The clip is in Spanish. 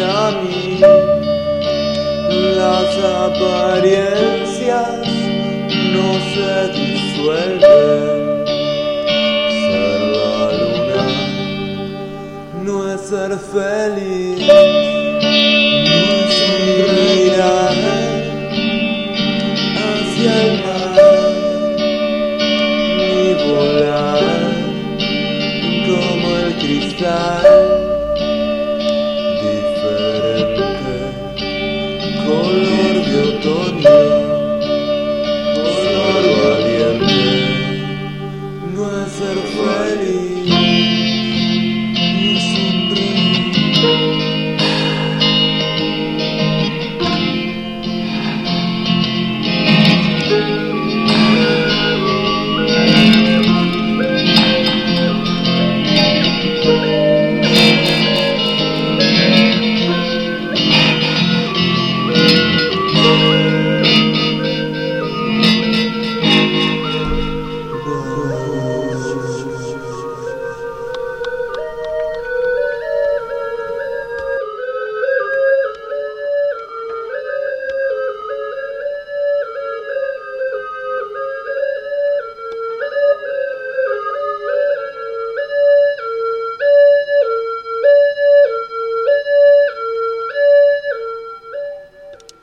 a mí las apariencias no se disuelven. Ser la luna no es ser feliz, no es sonreír hacia el mar ni volar como el cristal. ready.